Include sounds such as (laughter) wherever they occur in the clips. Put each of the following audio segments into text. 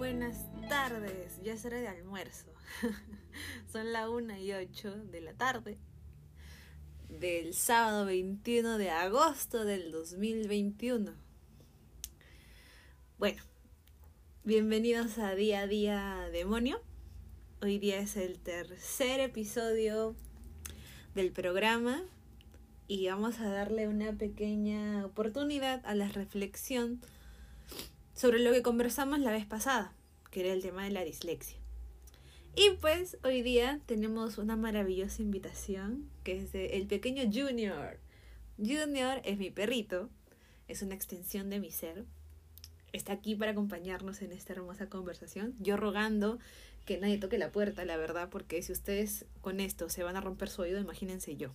Buenas tardes, ya es de almuerzo. (laughs) Son la 1 y 8 de la tarde del sábado 21 de agosto del 2021. Bueno, bienvenidos a Día a Día Demonio. Hoy día es el tercer episodio del programa y vamos a darle una pequeña oportunidad a la reflexión sobre lo que conversamos la vez pasada, que era el tema de la dislexia. Y pues hoy día tenemos una maravillosa invitación que es de el pequeño Junior. Junior es mi perrito, es una extensión de mi ser. Está aquí para acompañarnos en esta hermosa conversación. Yo rogando que nadie toque la puerta, la verdad, porque si ustedes con esto se van a romper su oído, imagínense yo.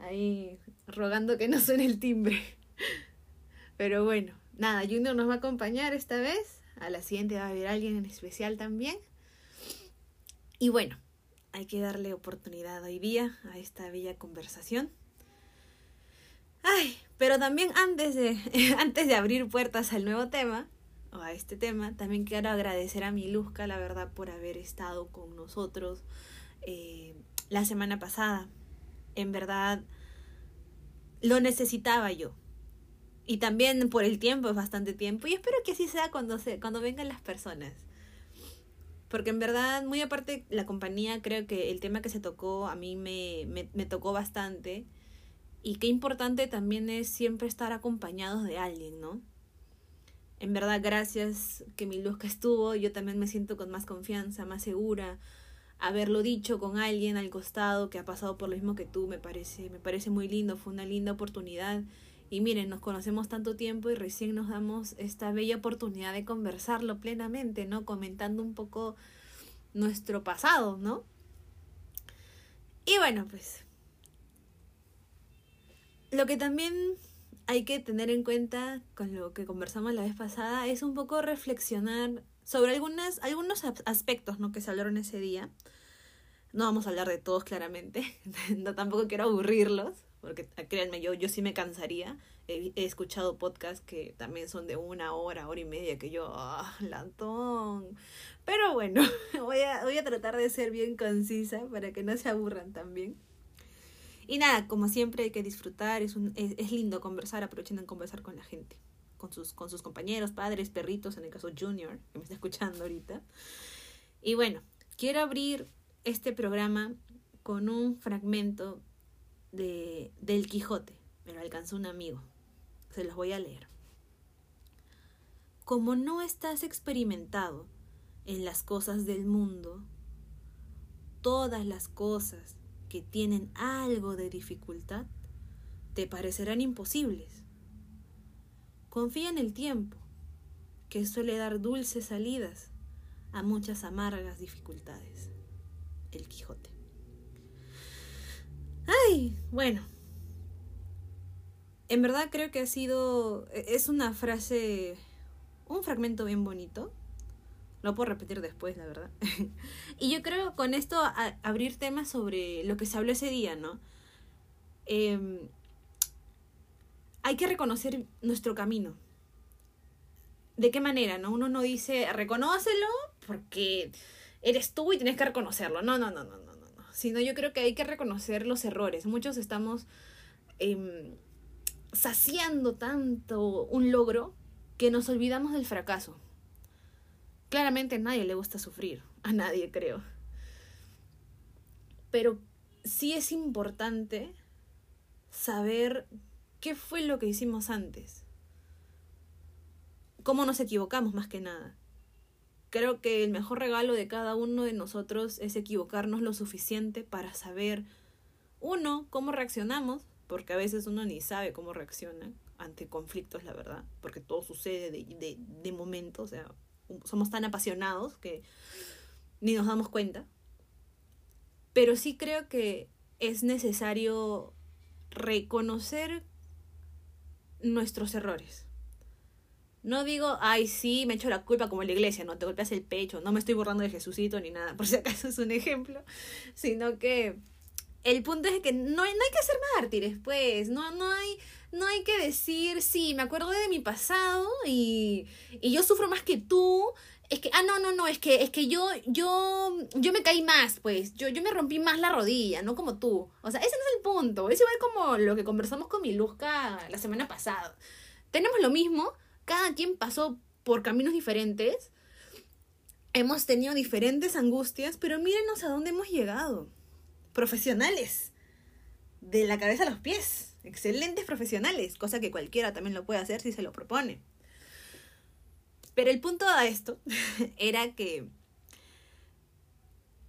Ahí rogando que no suene el timbre. (laughs) Pero bueno, nada, Junior nos va a acompañar esta vez. A la siguiente va a haber alguien en especial también. Y bueno, hay que darle oportunidad hoy día a esta bella conversación. Ay, pero también antes de, (laughs) antes de abrir puertas al nuevo tema, o a este tema, también quiero agradecer a mi Luzca, la verdad, por haber estado con nosotros eh, la semana pasada. En verdad, lo necesitaba yo y también por el tiempo, es bastante tiempo. Y espero que así sea cuando, se, cuando vengan las personas. Porque en verdad, muy aparte la compañía, creo que el tema que se tocó a mí me, me, tocó bastante. Y qué importante también es siempre estar acompañados de alguien, ¿no? En verdad, gracias que mi luz que estuvo, yo también me siento con más confianza, más segura. Haberlo dicho con alguien al costado que ha pasado por lo mismo que tú me parece, me parece muy lindo, fue una linda oportunidad y miren, nos conocemos tanto tiempo y recién nos damos esta bella oportunidad de conversarlo plenamente, ¿no? Comentando un poco nuestro pasado, ¿no? Y bueno, pues lo que también hay que tener en cuenta con lo que conversamos la vez pasada es un poco reflexionar sobre algunas, algunos aspectos ¿no? que se hablaron ese día. No vamos a hablar de todos claramente, (laughs) no, tampoco quiero aburrirlos, porque ah, créanme, yo, yo sí me cansaría. He, escuchado podcasts que también son de una hora, hora y media, que yo, ah, lantón. Pero bueno, (laughs) voy a, voy a tratar de ser bien concisa para que no se aburran también. Y nada, como siempre hay que disfrutar, es, un, es, lindo conversar, aprovechando en conversar con la gente, con sus, con sus compañeros, padres, perritos, en el caso Junior, que me está escuchando ahorita. Y bueno, quiero abrir este programa con un fragmento de, del Quijote. Me lo alcanzó un amigo. Se los voy a leer. Como no estás experimentado en las cosas del mundo, todas las cosas que tienen algo de dificultad te parecerán imposibles. Confía en el tiempo, que suele dar dulces salidas a muchas amargas dificultades. El Quijote. Ay, bueno. En verdad creo que ha sido... E, es una frase... Un fragmento bien bonito. Lo puedo repetir después, la verdad. (laughs) y yo creo con esto abrir temas sobre lo que se habló ese día, ¿no? Eh, hay que reconocer nuestro camino. ¿De qué manera? ¿No? Uno no dice, reconócelo porque eres tú y tienes que reconocerlo. No, no, no, no, no sino yo creo que hay que reconocer los errores. Muchos estamos eh, saciando tanto un logro que nos olvidamos del fracaso. Claramente a nadie le gusta sufrir, a nadie creo. Pero sí es importante saber qué fue lo que hicimos antes. Cómo nos equivocamos más que nada creo que el mejor regalo de cada uno de nosotros es equivocarnos lo suficiente para saber, uno, cómo reaccionamos, porque a veces uno ni sabe cómo reacciona ante conflictos, la verdad, porque todo sucede de, de, de momento, o sea, somos tan apasionados que ni nos damos cuenta. Pero sí creo que es necesario reconocer nuestros errores no digo, ay, sí, me echo la culpa como en la iglesia, no te golpeas el pecho, no me estoy borrando de Jesucito ni nada, (laughs) por si acaso es un ejemplo, sino que el punto es que no hay, no hay que ser mártires, pues, no, no, hay, no hay que decir, sí, me acuerdo de mi pasado y, y yo sufro más que tú, es que, ah, no, no, no, es que, es que yo, yo, yo me caí más, pues, yo, yo me rompí más la rodilla, no como tú. O sea, ese no es el punto, es igual como lo que conversamos con mi Luzca la semana pasada. Tenemos lo mismo, cada quien pasó por caminos diferentes, hemos tenido diferentes angustias, pero mírenos a dónde hemos llegado. Profesionales, de la cabeza a los pies, excelentes profesionales, cosa que cualquiera también lo puede hacer si se lo propone. Pero el punto de esto (laughs) era que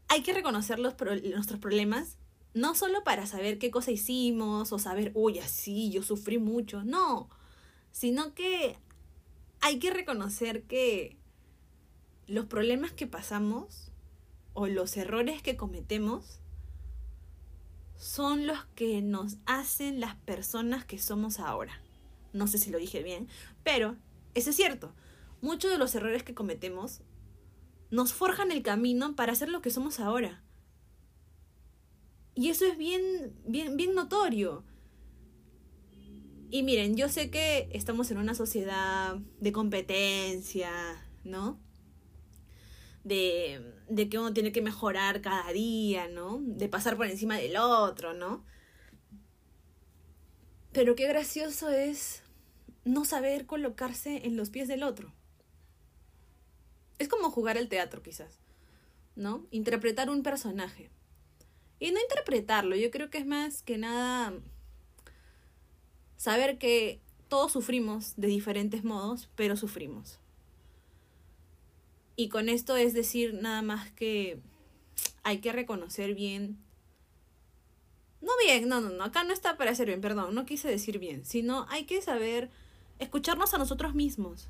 hay que reconocer los nuestros problemas, no solo para saber qué cosa hicimos o saber, uy, así, yo sufrí mucho, no, sino que hay que reconocer que los problemas que pasamos o los errores que cometemos son los que nos hacen las personas que somos ahora. No sé si lo dije bien, pero eso es cierto muchos de los errores que cometemos nos forjan el camino para ser lo que somos ahora. Y eso es bien, bien, bien notorio. Y miren, yo sé que estamos en una sociedad de competencia, ¿no? De, de que uno tiene que mejorar cada día, ¿no? De pasar por encima del otro, ¿no? Pero qué gracioso es no saber colocarse en los pies del otro. Es como jugar el teatro, quizás, ¿no? Interpretar un personaje. Y no interpretarlo, yo creo que es más que nada saber que todos sufrimos de diferentes modos, pero sufrimos. Y con esto es decir nada más que hay que reconocer bien. No bien, no, no, no, acá no está para hacer bien, perdón, no quise decir bien, sino hay que saber escucharnos a nosotros mismos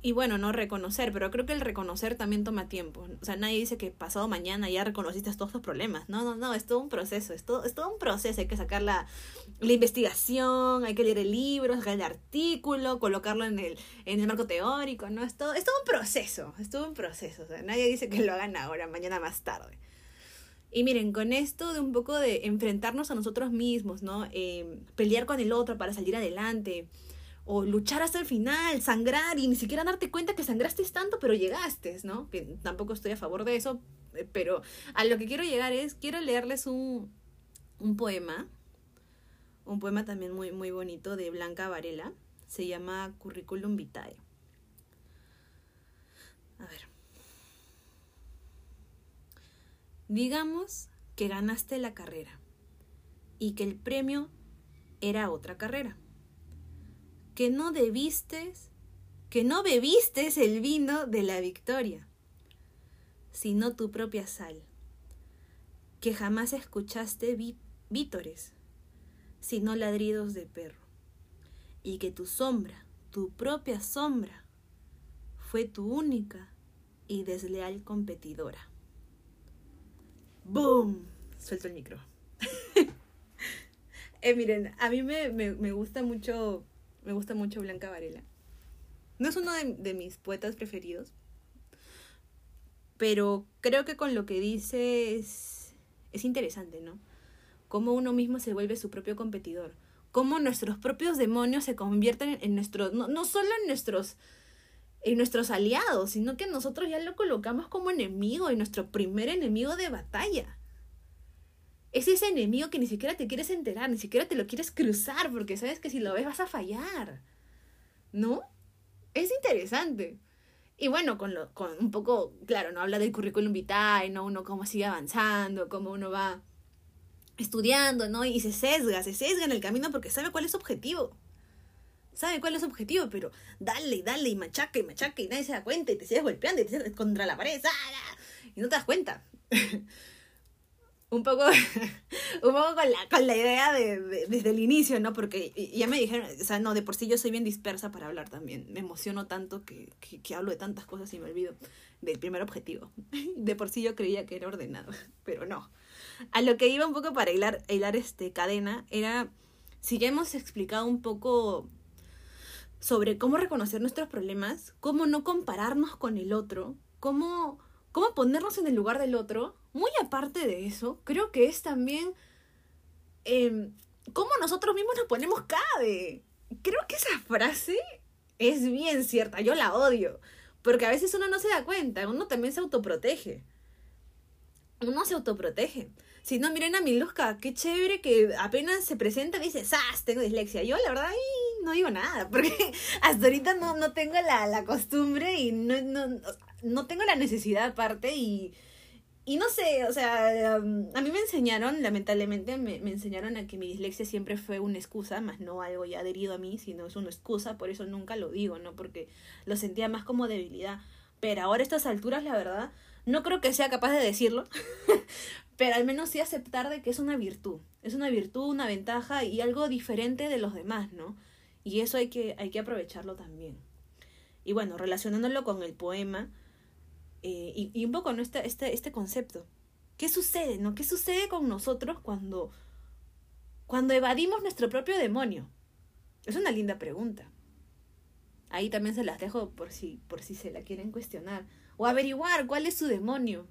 y bueno, no reconocer, pero creo que el reconocer también toma tiempo. O sea, nadie dice que pasado mañana ya reconociste todos tus problemas. No, no, no, es todo un proceso, es todo, es todo un proceso. Hay que sacar la, la investigación, hay que leer el libro, sacar el artículo, colocarlo en el, en el marco teórico, ¿no? Es todo, es todo un proceso, es todo un proceso. Nadie dice que lo hagan ahora, mañana más tarde. Y miren, con esto de un poco de enfrentarnos a nosotros mismos, ¿no? Eh, pelear con el otro para salir adelante o luchar hasta el final, sangrar y ni siquiera darte cuenta que sangraste tanto, pero llegaste, ¿no? Que tampoco estoy a favor de eso, eh, pero a lo que quiero llegar es, quiero leerles un, un poema, un poema también muy, muy bonito de Blanca Varela, se llama Curriculum Vitae. A ver. Digamos que ganaste la carrera y que el premio era otra carrera que no debistes, que no bebistes el vino de la victoria, sino tu propia sal, que jamás escuchaste vítores, sino ladridos de perro, y que tu sombra, tu propia sombra, fue tu única y desleal competidora. ¡Boom! Suelto el micro. (laughs) eh, miren, a mí me, me gusta mucho me gusta mucho Blanca Varela. No es uno de, mis poetas preferidos, pero creo que con lo que dice es, interesante, ¿no? Cómo uno mismo se vuelve su propio competidor. Cómo nuestros propios demonios se convierten en, nuestros, no, no solo en nuestros, en nuestros aliados, sino que nosotros ya lo colocamos como enemigo y nuestro primer enemigo de batalla. Es ese enemigo que ni siquiera te quieres enterar, ni siquiera te lo quieres cruzar, porque sabes que si lo ves vas a fallar. ¿No? Es interesante. Y bueno, con, lo, con un poco, claro, no habla del currículum vitae, ¿no? Uno cómo sigue avanzando, cómo uno va estudiando, ¿no? Y se sesga, se sesga en el camino porque sabe cuál es su objetivo. Sabe cuál es su objetivo, pero dale, dale, y machaca, y machaca, y nadie se da cuenta, y te sigues golpeando, y te sigues contra la pared, y no te das cuenta. (laughs) un poco, (laughs) un poco con, la, con la idea de, desde el inicio, ¿no? Porque ya me dijeron, o sea, no, de por sí yo soy bien dispersa para hablar también. Me emociono tanto que, que, hablo de tantas cosas y me olvido del primer objetivo. (laughs) De por sí yo creía que era ordenado, (laughs) pero no. A lo que iba un poco para hilar, hilar este cadena era, si ya hemos explicado un poco sobre cómo reconocer nuestros problemas, cómo no compararnos con el otro, cómo, cómo ponernos en el lugar del otro, muy aparte de eso, creo que es también eh, cómo nosotros mismos nos ponemos cabe. Creo que esa frase es bien cierta, yo la odio. Porque a veces uno no se da cuenta, uno también se autoprotege. Uno se autoprotege. Si no, miren a Miluska, qué chévere que apenas se presenta dice, ¡Sas! Tengo dislexia. Yo, la verdad, no digo nada, (laughs) porque hasta ahorita no, no tengo la, la costumbre y no, no, no tengo la necesidad aparte y y no sé, o sea, a mí me enseñaron, lamentablemente, me, me, enseñaron a que mi dislexia siempre fue una excusa, más no algo ya adherido a mí, sino es una excusa, por eso nunca lo digo, ¿no? Porque lo sentía más como debilidad. Pero ahora a estas alturas, la verdad, no creo que sea capaz de decirlo, (laughs) pero al menos sí aceptar de que es una virtud, es una virtud, una ventaja y algo diferente de los demás, ¿no? Y eso hay que, hay que aprovecharlo también. Y bueno, relacionándolo con el poema, eh, y, y, un poco ¿no? este, este, este concepto. ¿Qué sucede? ¿no? ¿Qué sucede con nosotros cuando, cuando evadimos nuestro propio demonio? Es una linda pregunta. Ahí también se las dejo por si, por si se la quieren cuestionar. O averiguar cuál es su demonio.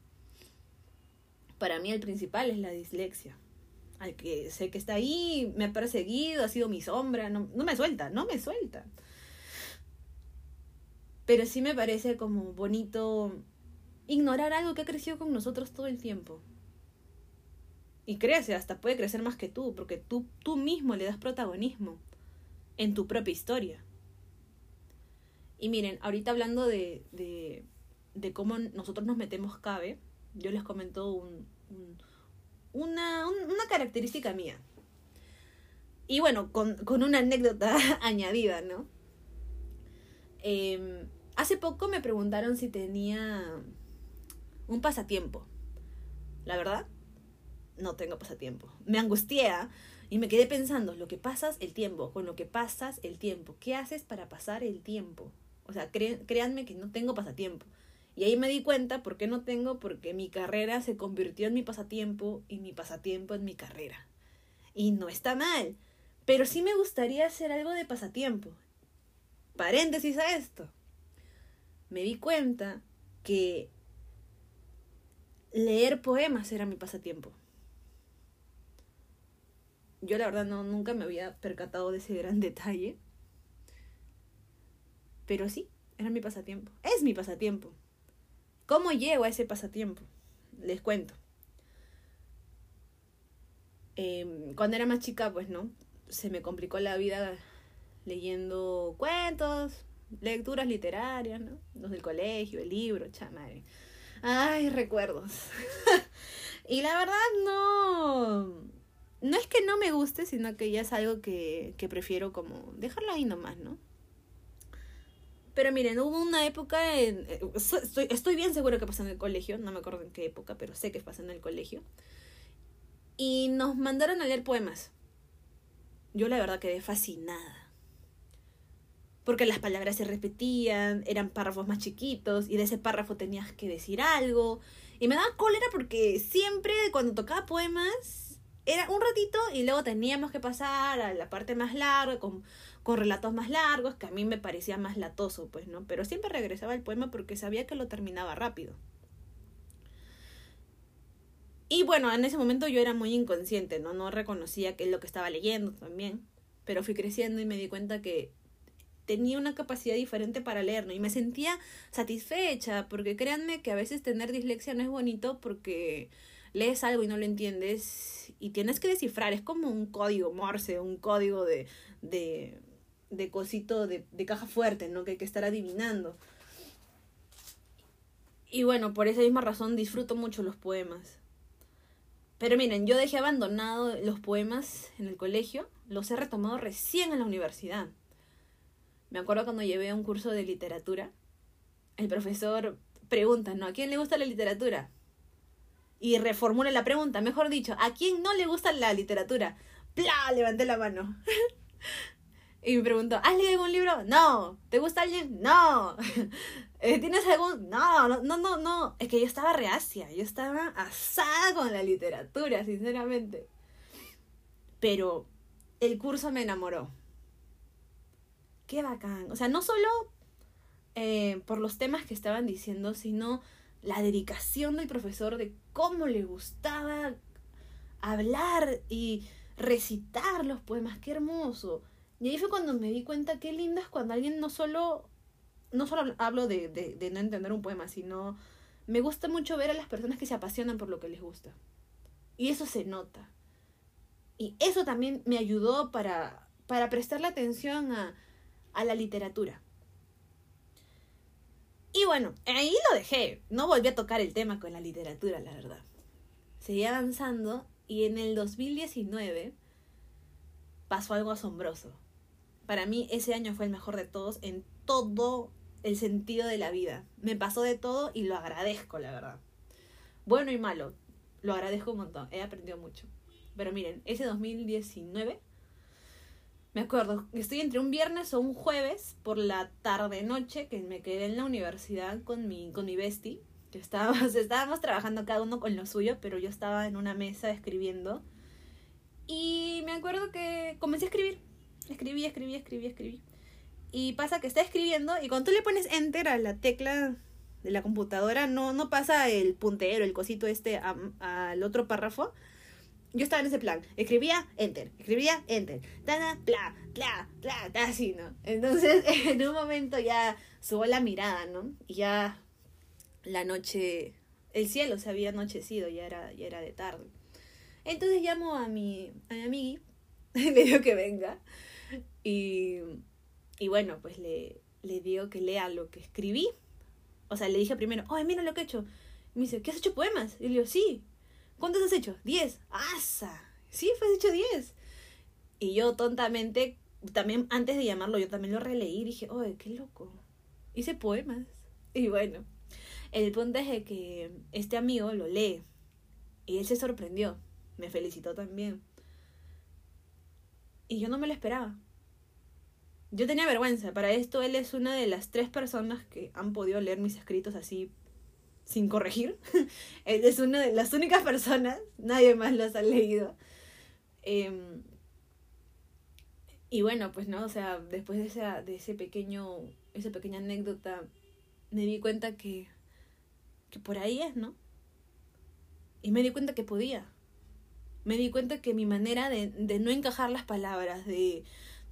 Para mí el principal es la dislexia. Al que sé que está ahí, me ha perseguido, ha sido mi sombra, no, no me suelta, no me suelta. Pero sí me parece como bonito ignorar algo que ha crecido con nosotros todo el tiempo. Y crece, hasta puede crecer más que tú, porque tú, tú mismo le das protagonismo en tu propia historia. Y miren, ahorita hablando de, de, de cómo nosotros nos metemos cabe, yo les comento un, una, una característica mía. Y bueno, con, con una anécdota (laughs) añadida, ¿no? Eh, hace poco me preguntaron si tenía un pasatiempo. La verdad, no tengo pasatiempo. Me angustié y me quedé pensando, lo que pasas el tiempo, con lo que pasas el tiempo. ¿Qué haces para pasar el tiempo? O sea, créanme que no tengo pasatiempo. Y ahí me di cuenta por qué no tengo, porque mi carrera se convirtió en mi pasatiempo y mi pasatiempo en mi carrera. Y no está mal, pero sí me gustaría hacer algo de pasatiempo. Paréntesis a esto. Me di cuenta que leer poemas era mi pasatiempo. Yo la verdad no, nunca me había percatado de ese gran detalle. Pero sí, era mi pasatiempo. Es mi pasatiempo. ¿Cómo llego a ese pasatiempo? Les cuento. Em, cuando era más chica, pues no, se me complicó la vida leyendo cuentos, lecturas literarias, ¿no? Los del colegio, el libro, chamadre. Ay, recuerdos. (laughs) y la verdad no... No es que no me guste, sino que ya es algo que, que prefiero como dejarlo ahí nomás, ¿no? Pero miren, hubo una época, en, eh, estoy, estoy bien seguro que pasó en el colegio, no me acuerdo en qué época, pero sé que pasó en el colegio. Y nos mandaron a leer poemas. Yo la verdad quedé fascinada porque las palabras se repetían, eran párrafos más chiquitos y de ese párrafo tenías que decir algo. Y me daba cólera porque siempre cuando tocaba poemas era un ratito y luego teníamos que pasar a la parte más larga con, con relatos más largos que a mí me parecía más latoso, pues, ¿no? Pero siempre regresaba al poema porque sabía que lo terminaba rápido. Y bueno, en ese momento yo era muy inconsciente, ¿no? No reconocía qué es lo que estaba leyendo también. Pero fui creciendo y me di cuenta que tenía una capacidad diferente para leer, ¿no? Y me sentía satisfecha, porque créanme que a veces tener dislexia no es bonito porque lees algo y no lo entiendes y tienes que descifrar, es como un código morse, un código de, de, de cosito de, de caja fuerte, ¿no? Que hay que estar adivinando. Y bueno, por esa misma razón disfruto mucho los poemas. Pero miren, yo dejé abandonado los poemas en el colegio, los he retomado recién en la universidad. Me acuerdo cuando llevé un curso de literatura, el profesor pregunta, ¿no? ¿A quién le gusta la literatura? Y reformula la pregunta, mejor dicho, ¿a quién no le gusta la literatura? ¡Pla! Levanté la mano. (laughs) y me preguntó, ¿has leído algún libro? No. ¿Te gusta alguien? No. (laughs) Eh, ¿Tienes algún? No, no, no, no, no. Es que yo estaba reacia, yo estaba asada con la literatura, sinceramente. Pero el curso me enamoró qué bacán. O sea, no solo eh, por los temas que estaban diciendo, sino la dedicación del profesor de cómo le gustaba hablar y recitar los poemas. Qué hermoso. Y ahí fue cuando me di cuenta qué lindo es cuando alguien no solo, no solo hablo de, de, no entender un poema, sino me gusta mucho ver a las personas que se apasionan por lo que les gusta. Y eso se nota. Y eso también me ayudó para, para prestarle atención a, a la literatura. Y bueno, ahí lo dejé. No volví a tocar el tema con la literatura, la verdad. Seguí avanzando y en el 2019 pasó algo asombroso. Para mí ese año fue el mejor de todos en todo el sentido de la vida. Me pasó de todo y lo agradezco, la verdad. Bueno y malo, lo agradezco un montón. He aprendido mucho. Pero miren, ese 2019, me acuerdo, estoy entre un viernes o un jueves por la tarde-noche que me quedé en la universidad con mi, con mi bestie. Que estábamos, (laughs) estábamos trabajando cada uno con lo suyo, pero yo estaba en una mesa escribiendo. Y me acuerdo que comencé a escribir. Escribí, escribí, escribí, escribí. Y pasa que está escribiendo y cuando tú le pones enter a la tecla de la computadora, no, no pasa el puntero, el cosito este al otro párrafo. Yo estaba en ese plan. Escribía, enter. Escribía, enter. Tana, bla, bla, bla, así, ¿no? Entonces, (laughs) en un momento ya subo la mirada, ¿no? Y ya la noche, el cielo se había anochecido, ya era, ya era de tarde. Entonces llamo a mi, a mi amigui, (laughs) le digo que venga. Y, y bueno, pues le, le digo que lea lo que escribí. O sea, le dije primero, oye, mira lo que he hecho. Y me dice, ¿qué has hecho poemas? Y le digo, sí. ¿Cuántos has hecho? Diez. ¡Asa! Sí, fue hecho diez. Y yo tontamente, también antes de llamarlo, yo también lo releí y dije, oye, qué loco. Hice poemas. Y bueno, el punto es que este amigo lo lee. Y él se sorprendió. Me felicitó también. Y yo no me lo esperaba. Yo tenía vergüenza. Para esto él es una de las tres personas que han podido leer mis escritos así sin corregir. (laughs) es una de las únicas personas. Nadie más los ha leído. Em, y bueno, pues no, o sea, después de, esa, de ese pequeño, esa pequeña anécdota, me di cuenta que, que por ahí es, ¿no? Y me di cuenta que podía. Me di cuenta que mi manera de, de no encajar las palabras, de,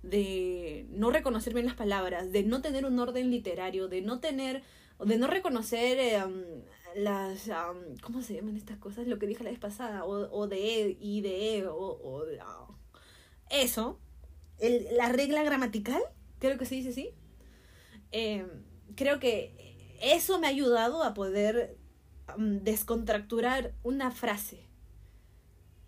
de no reconocer bien las palabras, de no tener un orden literario, de no tener, de no reconocer eh, las, ¿cómo se llaman estas cosas? Lo que dije la vez pasada, o, o de, y de, o, o ah, eso, el, la regla gramatical, creo que se dice así. Eh, creo que eso me ha ayudado a poder descontracturar una frase.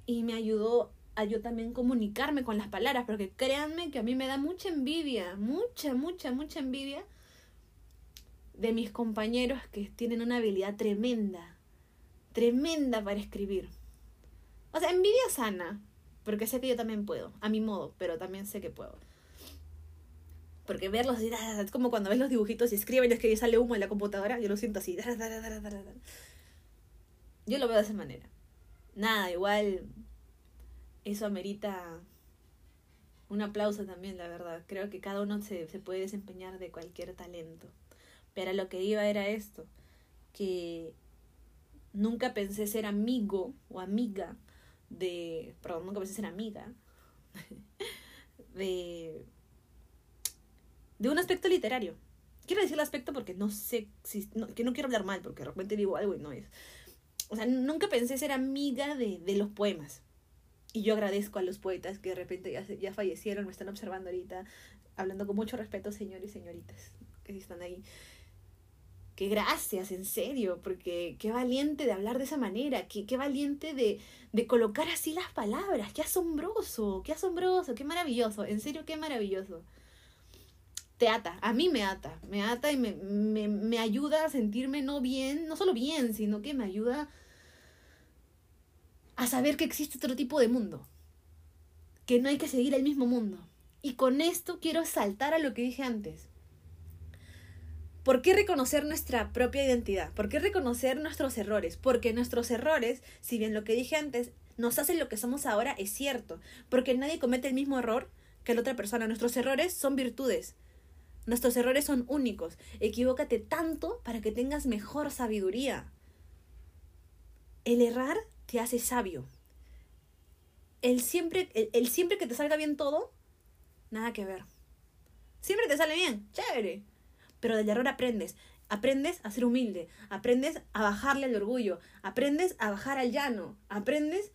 Y me ayudó a yo también comunicarme con las palabras, porque créanme que a mí me da mucha envidia, mucha, mucha, mucha envidia de mis compañeros que tienen una habilidad tremenda, tremenda para escribir. O sea, envidia sana, porque sé que yo también puedo, a mi modo, pero también sé que puedo. Porque verlos es como cuando ves los dibujitos y escriben y es que sale humo en la computadora, yo lo siento así. Yo lo veo de esa manera. Nada, igual eso amerita un aplauso también, la verdad. Creo que cada uno se, se puede desempeñar de cualquier talento. Pero lo que iba era esto, que nunca pensé ser amigo o amiga de, perdón, nunca pensé ser amiga (laughs) de, de un aspecto literario. Quiero decir el aspecto porque no sé si, que no quiero hablar mal, porque de repente digo algo y no es. O sea, nunca pensé ser amiga de, de los poemas. Y yo agradezco a los poetas que de repente ya, ya fallecieron, me están observando ahorita, hablando con mucho respeto, señores y señoritas que están ahí. Que gracias, en serio, porque qué valiente de hablar de esa manera, qué, qué valiente de, de colocar así las palabras, qué asombroso, qué asombroso, qué maravilloso, en serio, qué maravilloso. Te ata, a mí me ata, me ata y me, me, me ayuda a sentirme no bien, no solo bien, sino que me ayuda a saber que existe otro tipo de mundo, que no hay que seguir el mismo mundo. Y con esto quiero saltar a lo que dije antes. ¿Por qué reconocer nuestra propia identidad? ¿Por qué reconocer nuestros errores? Porque nuestros errores, si bien lo que dije antes nos hacen lo que somos ahora, es cierto. Porque nadie comete el mismo error que la otra persona. Nuestros errores son virtudes. Nuestros errores son únicos. Equivócate tanto para que tengas mejor sabiduría. El errar te hace sabio. El siempre, el, siempre que te salga bien todo nada que ver. Siempre te sale bien, chévere. Pero del error aprendes. Aprendes a ser humilde, aprendes a bajarle el orgullo, aprendes a bajar al llano, aprendes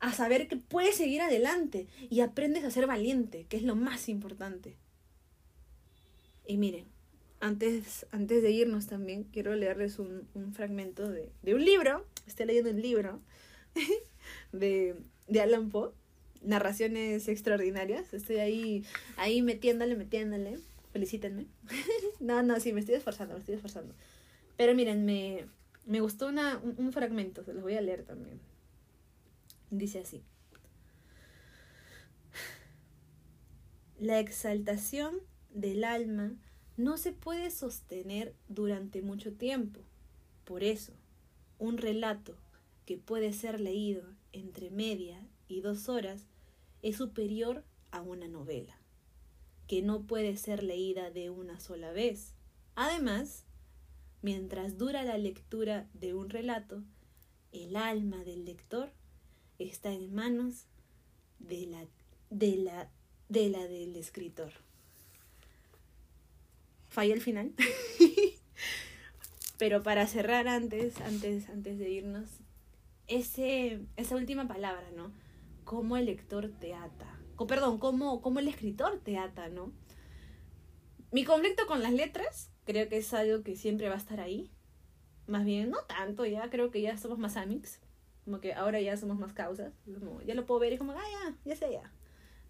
a saber que puedes seguir adelante y aprendes a ser valiente, que es lo más importante. Y miren, antes, antes de irnos también quiero leerles un, fragmento de, un libro, estoy leyendo un libro (laughs) de, de Alan Poe, Narraciones Extraordinarias, estoy ahí, ahí metiéndole, metiéndole felicítenme. (laughs) no, no, sí, me estoy esforzando, me estoy esforzando. Pero miren, me, me gustó una, un, fragmento, se los voy a leer también. Dice así. La exaltación del alma no se puede sostener durante mucho tiempo. Por eso, un relato que puede ser leído entre media y dos horas es superior a una novela que no puede ser leída de una sola vez. Además, mientras dura la lectura de un relato, el alma del lector está en manos de la, de la, de la del escritor. Falla el final. (laughs) Pero para cerrar antes, antes, antes de irnos, ese, esa última palabra, ¿no? Cómo el lector te ata perdón, cómo, cómo el escritor te ata, ¿no? Mi conflicto con las letras creo que es algo que siempre va a estar ahí. Más bien, no tanto, ya creo que ya somos más amics. Como que ahora ya somos más causas. ya lo puedo ver y como, ah, ya, ya sé ya.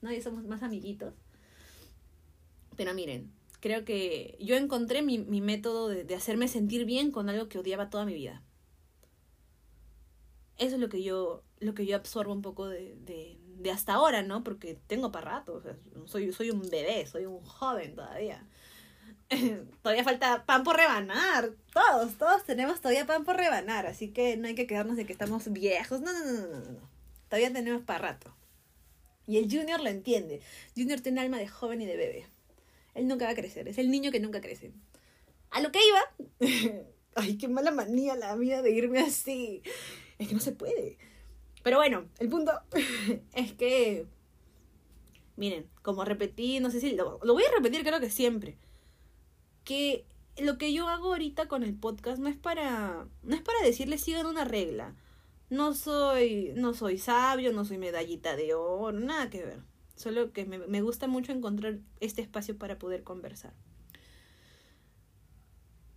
¿No? Ya somos más amiguitos. Pero miren, creo que yo encontré mi, mi método de, hacerme sentir bien con algo que odiaba toda mi vida. Eso es lo que yo, lo que yo absorbo un poco de hasta ahora, ¿no? Porque tengo para rato, o sea, soy, soy un bebé, soy un joven todavía. (laughs) todavía falta pan por rebanar, todos, todos tenemos todavía pan por rebanar, así que no hay que quedarnos de que estamos viejos, no, no, no, no, no, todavía tenemos para rato. Y el junior lo entiende, junior tiene alma de joven y de bebé. Él nunca va a crecer, es el niño que nunca crece. A lo que iba, (laughs) ay, qué mala manía la mía de irme así, es que no se puede. Pero bueno, el punto (laughs) es que, miren, como repetí, no sé si lo, voy a repetir creo que siempre, que lo que yo hago ahorita con el podcast no es para, no es para decirles sigan una regla. No soy, no soy sabio, no soy medallita de oro, nada que ver. Solo que me, me gusta mucho encontrar este espacio para poder conversar.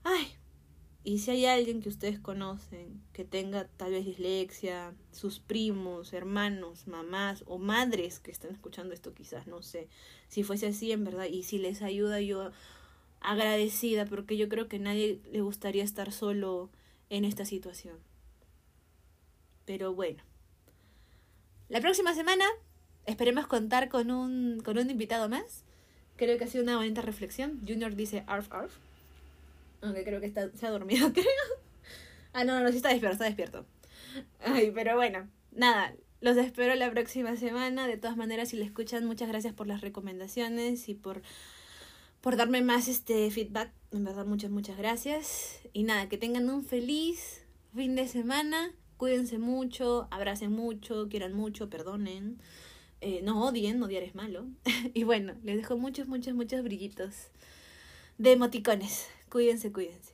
Ay, y si hay alguien que ustedes conocen que tenga tal vez dislexia, sus primos, hermanos, mamás o madres que están escuchando esto quizás, no sé, si fuese así en verdad y si les ayuda yo agradecida porque yo creo que nadie le gustaría estar solo en esta situación. Pero bueno, la próxima semana esperemos contar con un, con un invitado más. Creo que ha sido una bonita reflexión. Junior dice arf arf. Aunque creo que está, se ha dormido, (laughs) creo. Ah, no, no, sí está despierto, está despierto. Ay, pero bueno, nada, los espero la próxima semana. De todas maneras, si le escuchan, muchas gracias por las recomendaciones y por, por darme más este feedback. En verdad, muchas, muchas gracias. Y nada, que tengan un feliz fin de semana. Cuídense mucho, abracen mucho, quieran mucho, perdonen. Eh, no odien, odiar es malo. (laughs) y bueno, les dejo muchos, muchos, muchos brillitos de emoticones. Cuídense, cuídense.